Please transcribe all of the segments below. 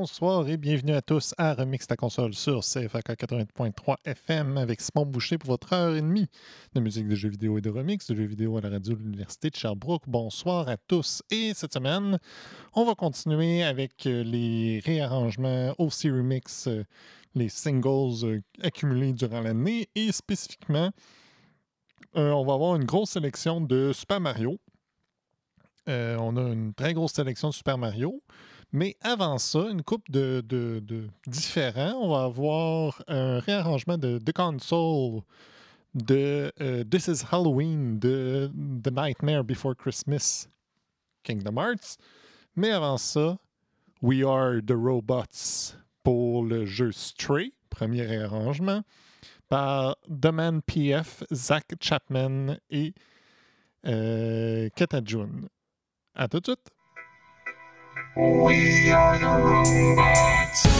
Bonsoir et bienvenue à tous à Remix ta console sur CFAK 80.3 FM avec Simon Boucher pour votre heure et demie de musique de jeux vidéo et de remix de jeux vidéo à la radio de l'Université de Sherbrooke. Bonsoir à tous. Et cette semaine, on va continuer avec euh, les réarrangements aussi remix, euh, les singles euh, accumulés durant l'année et spécifiquement, on va avoir une grosse sélection de Super Mario. On a une très grosse sélection de Super Mario. Mais avant ça, une coupe de, de- de différents. On va avoir un réarrangement de, de console de euh, This is Halloween de The Nightmare Before Christmas Kingdom Hearts. Mais avant ça, We Are the Robots pour le jeu Stray, premier réarrangement, par The Man PF, Zach Chapman et euh, Keta Jun. À tout de suite! We are the robots.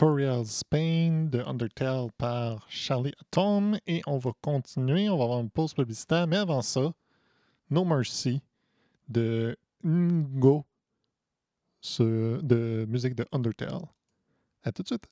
Toriel Spain de Undertale par Charlie Atom et on va continuer. On va avoir une pause publicitaire, mais avant ça, No Mercy de Ngo de musique de Undertale. À tout de suite.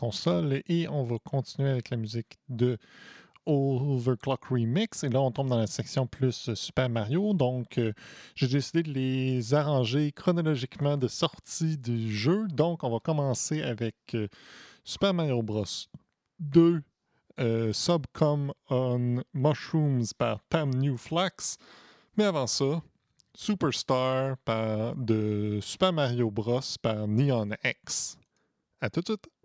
Console et on va continuer avec la musique de Overclock Remix. Et là, on tombe dans la section plus Super Mario. Donc, euh, j'ai décidé de les arranger chronologiquement de sortie du jeu. Donc, on va commencer avec euh, Super Mario Bros. 2 euh, Subcom on Mushrooms par Tam New Flax. Mais avant ça, Superstar par, de Super Mario Bros. par Neon X. À tout de suite!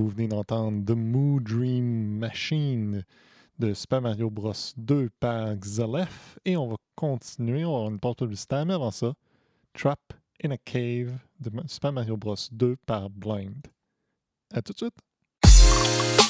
Vous venez d'entendre The Moo Dream Machine de Super Mario Bros 2 par Xalef. Et on va continuer, on va avoir une porte publicitaire, mais avant ça, Trap in a Cave de Super Mario Bros 2 par Blind. À tout de suite!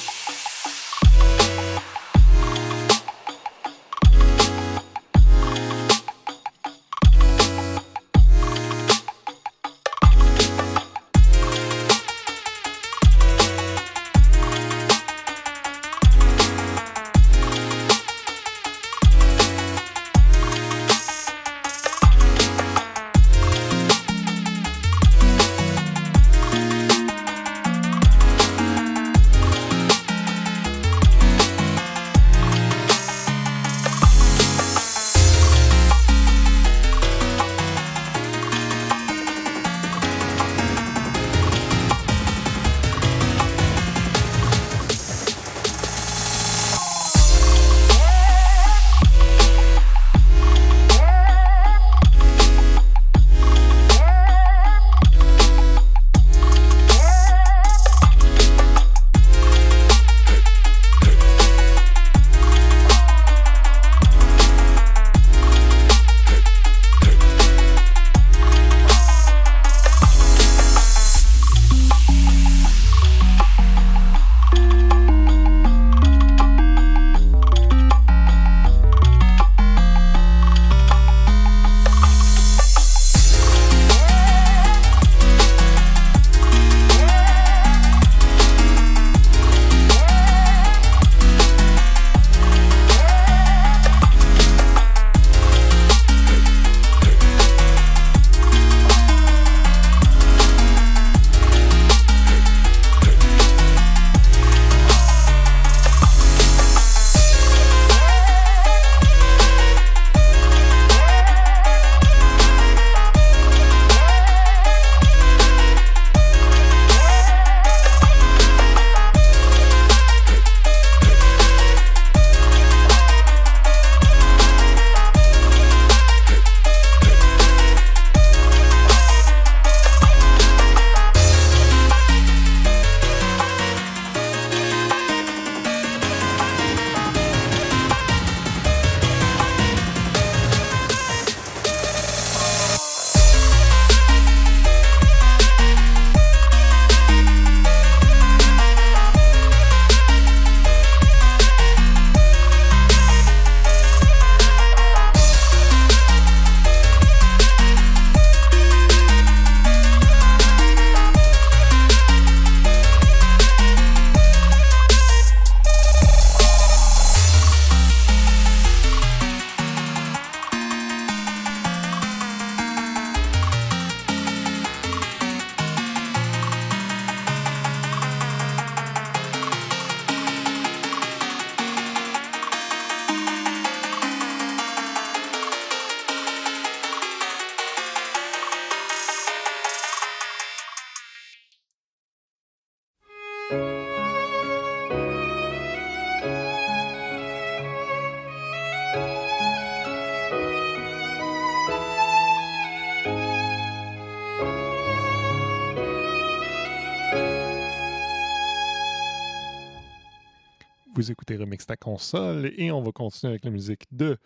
Vous écoutez Remix ta console et on va continuer avec la musique de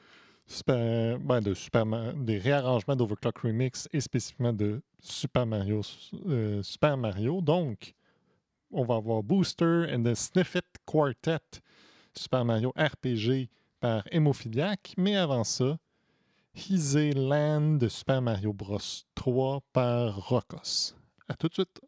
Super, ben, de Super Ma- des réarrangements d'Overclock Remix et spécifiquement de Super Mario, euh, Super Mario. Donc, on va avoir Booster and the Sniffit Quartet, Super Mario RPG par Hémophiliac. Mais avant ça, Hizé Land de Super Mario Bros 3 par Rokos. À tout de suite.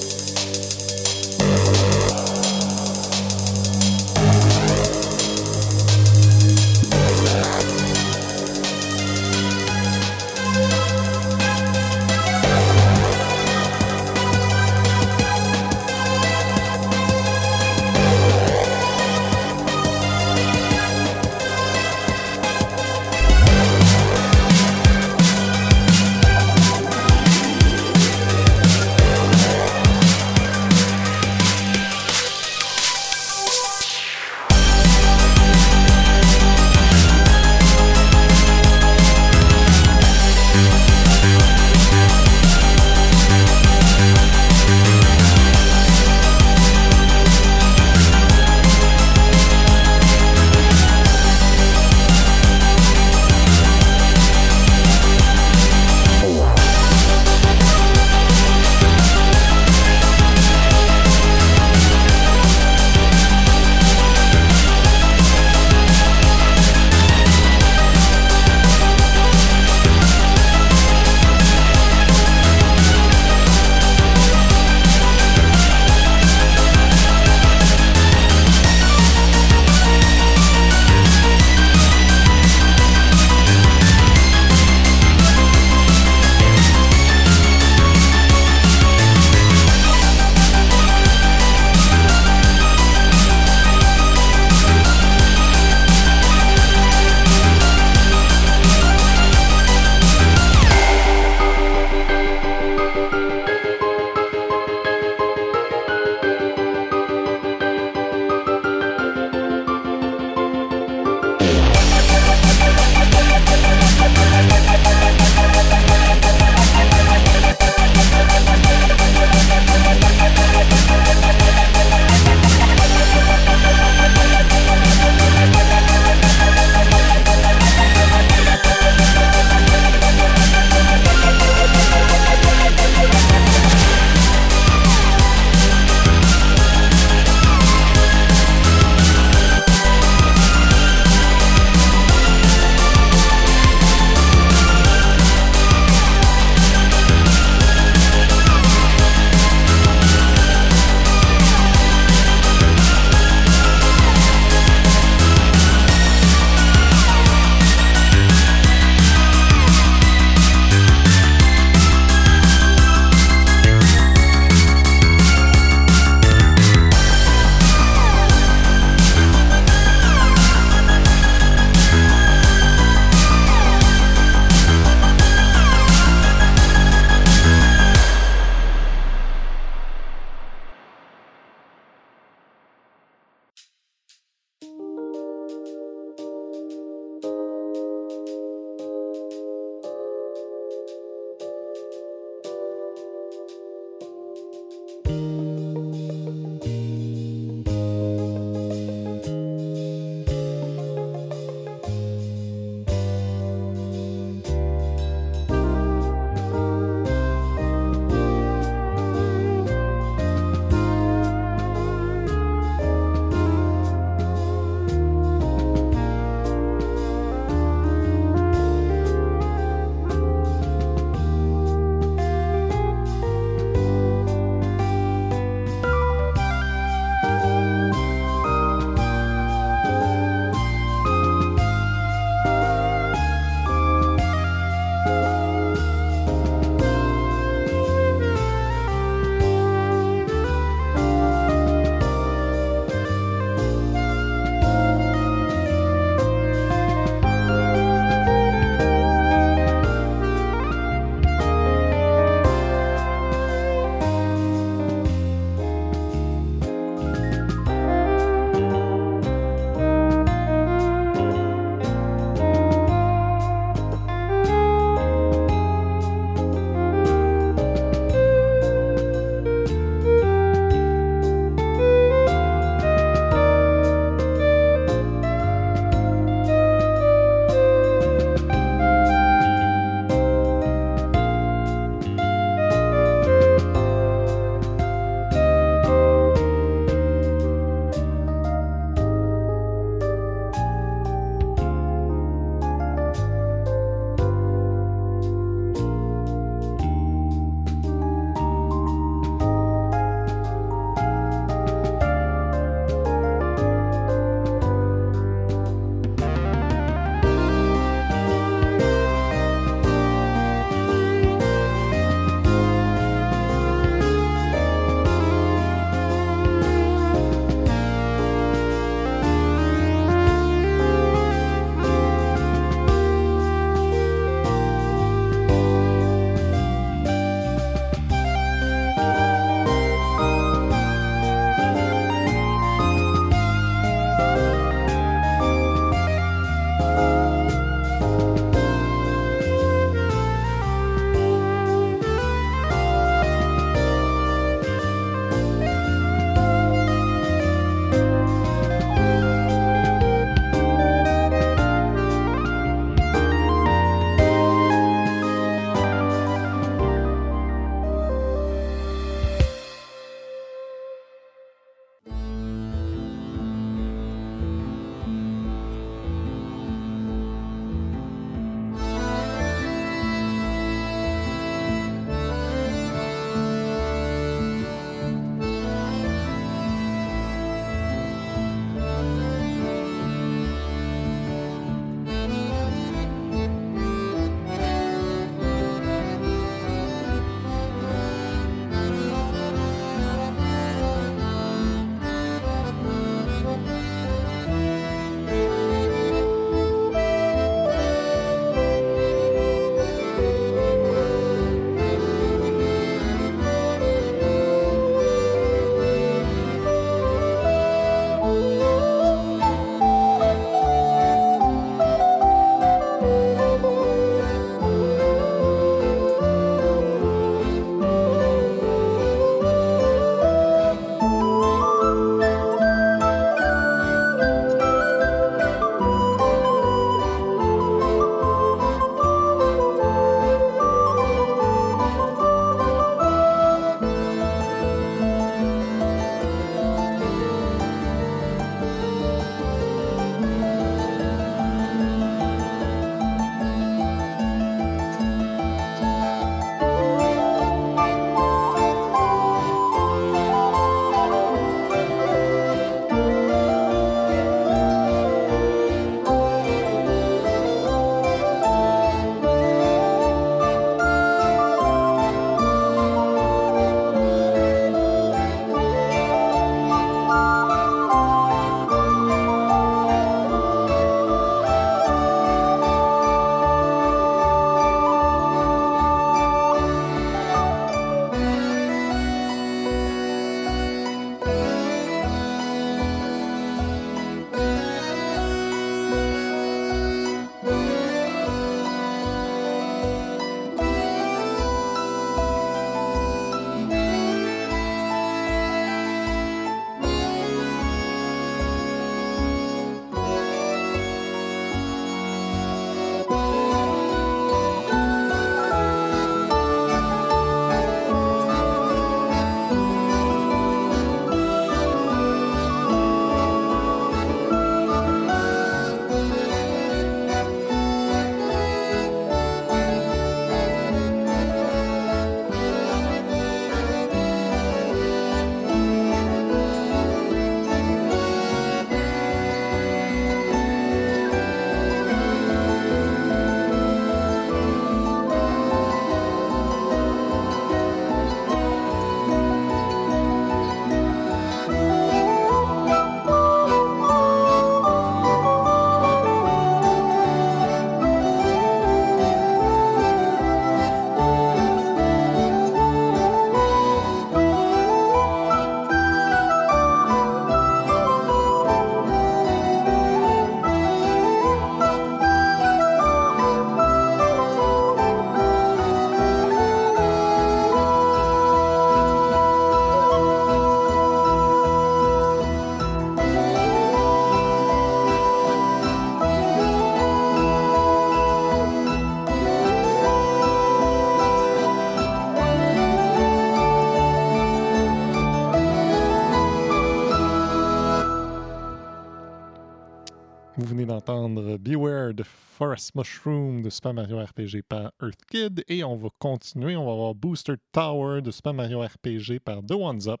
Mushroom de Super Mario RPG par Earth Kid. Et on va continuer. On va avoir Booster Tower de Super Mario RPG par The Ones Up.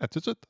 À tout de suite.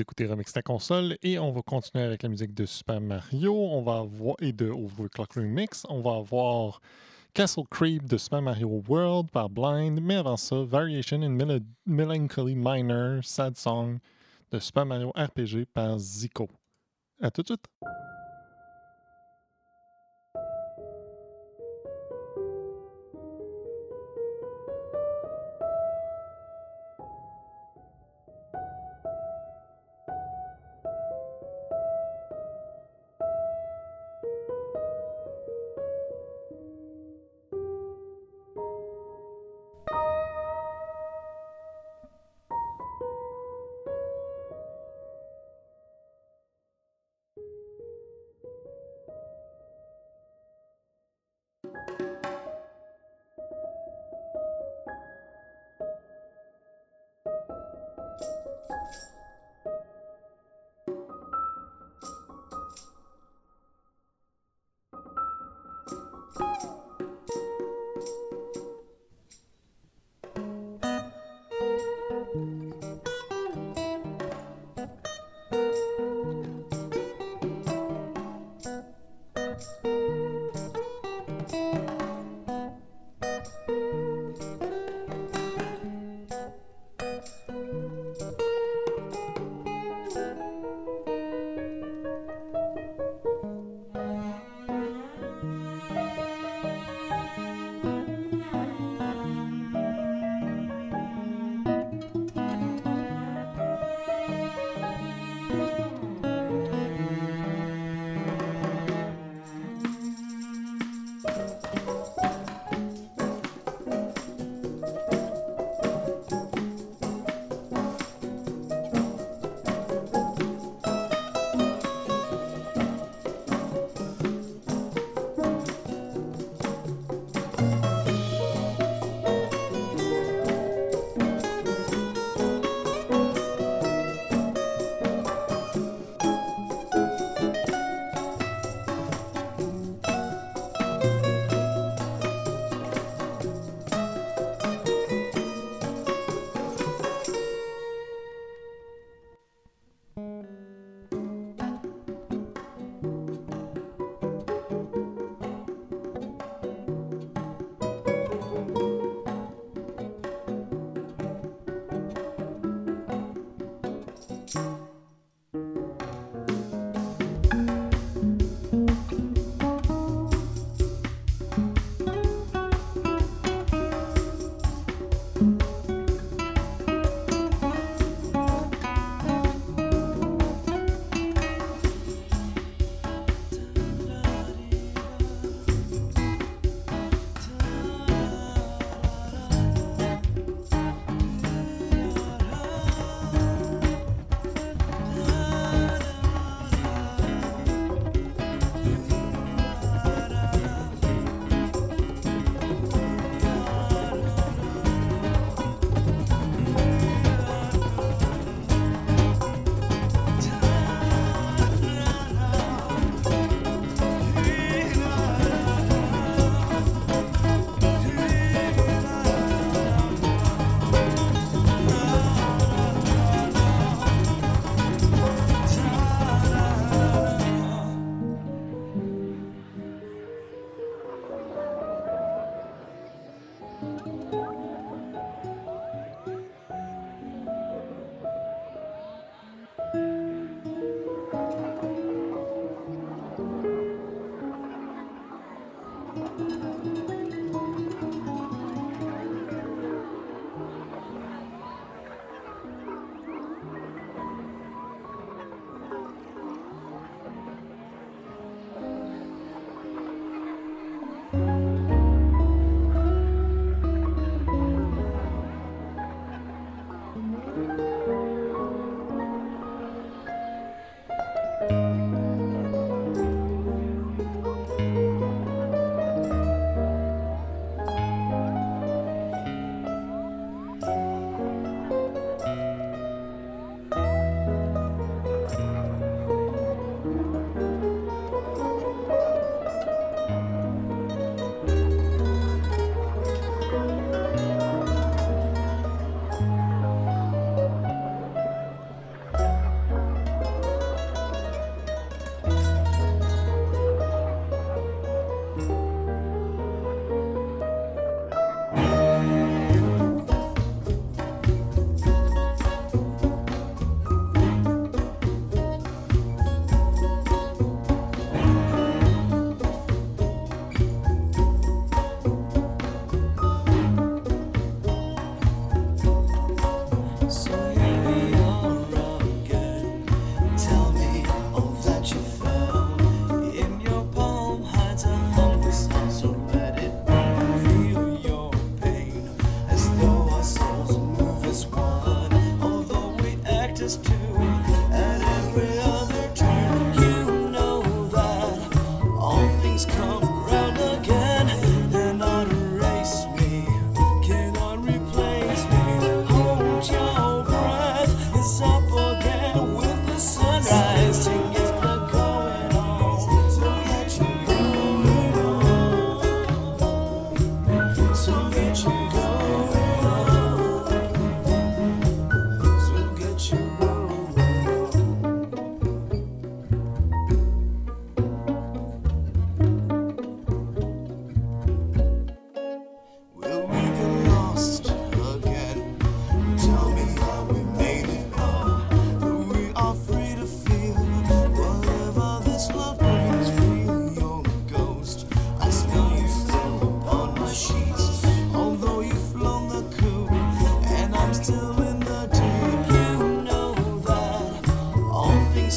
Écoutez Remix ta console et on va continuer avec la musique de Super Mario on va et de Overclock Remix. On va avoir Castle Creep de Super Mario World par Blind, mais avant ça, Variation in Mel- Melancholy Minor, Sad Song de Super Mario RPG par Zico. À tout de suite!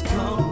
come.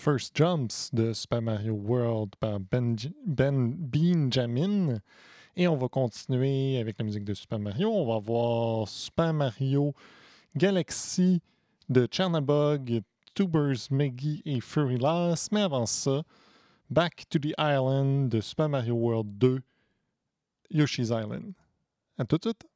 First Jumps de Super Mario World par Ben, ben Benjamin. Et on va continuer avec la musique de Super Mario. On va voir Super Mario Galaxy de Chernabog, Tubers, Meggy et Fury Loss. Mais avant ça, Back to the Island de Super Mario World 2, Yoshi's Island. À tout de suite!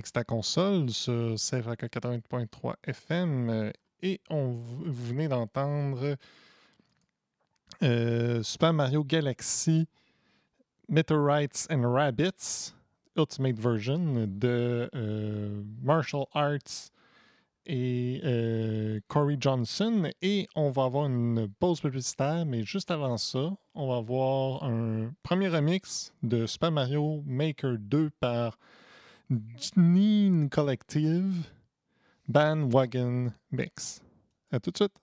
Remix ta console sur CFAK 80.3 FM et on, vous venez d'entendre euh, Super Mario Galaxy Meteorites and Rabbits Ultimate Version de euh, Martial Arts et euh, Corey Johnson. Et on va avoir une pause publicitaire, mais juste avant ça, on va avoir un premier remix de Super Mario Maker 2 par Janine Collective Bandwagon Mix. À tout de suite.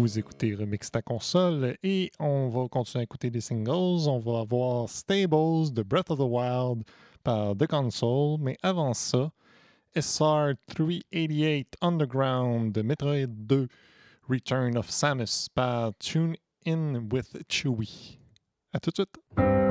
Vous écoutez Remix ta console et on va continuer à écouter des singles. On va avoir Stables de Breath of the Wild par The Console, mais avant ça, SR 388 Underground de Metroid 2 Return of Samus par Tune In with Chewie. À tout de suite.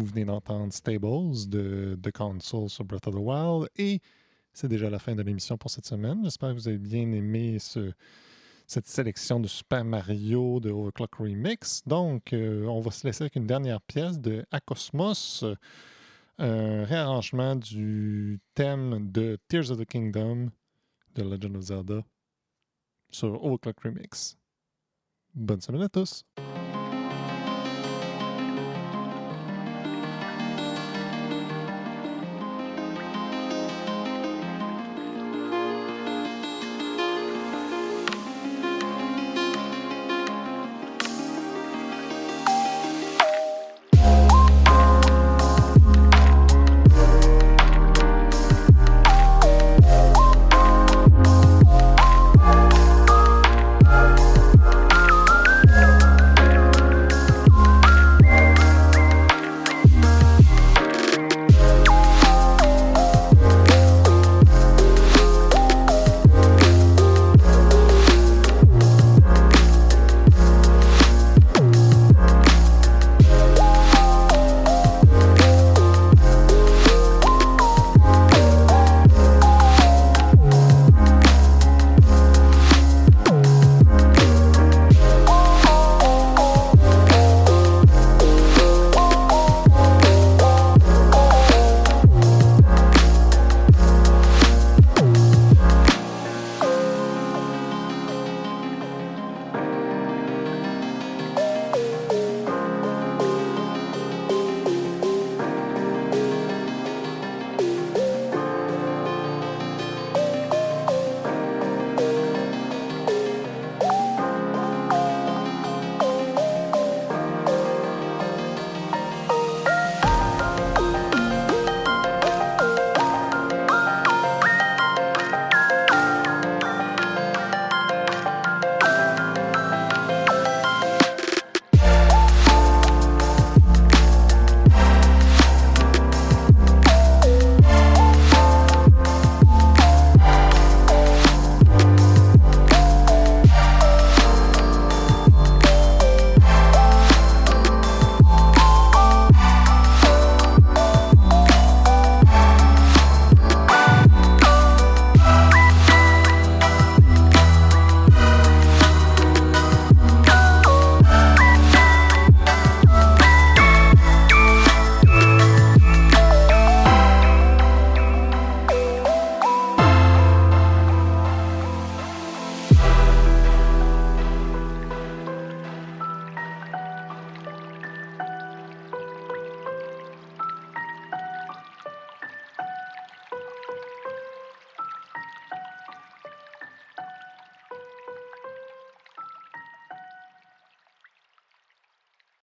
Vous venez d'entendre Stables de, de Console sur Breath of the Wild. Et c'est déjà la fin de l'émission pour cette semaine. J'espère que vous avez bien aimé ce, cette sélection de Super Mario de Overclock Remix. Donc, euh, on va se laisser avec une dernière pièce de Akosmos, euh, un réarrangement du thème de Tears of the Kingdom de Legend of Zelda sur Overclock Remix. Bonne semaine à tous!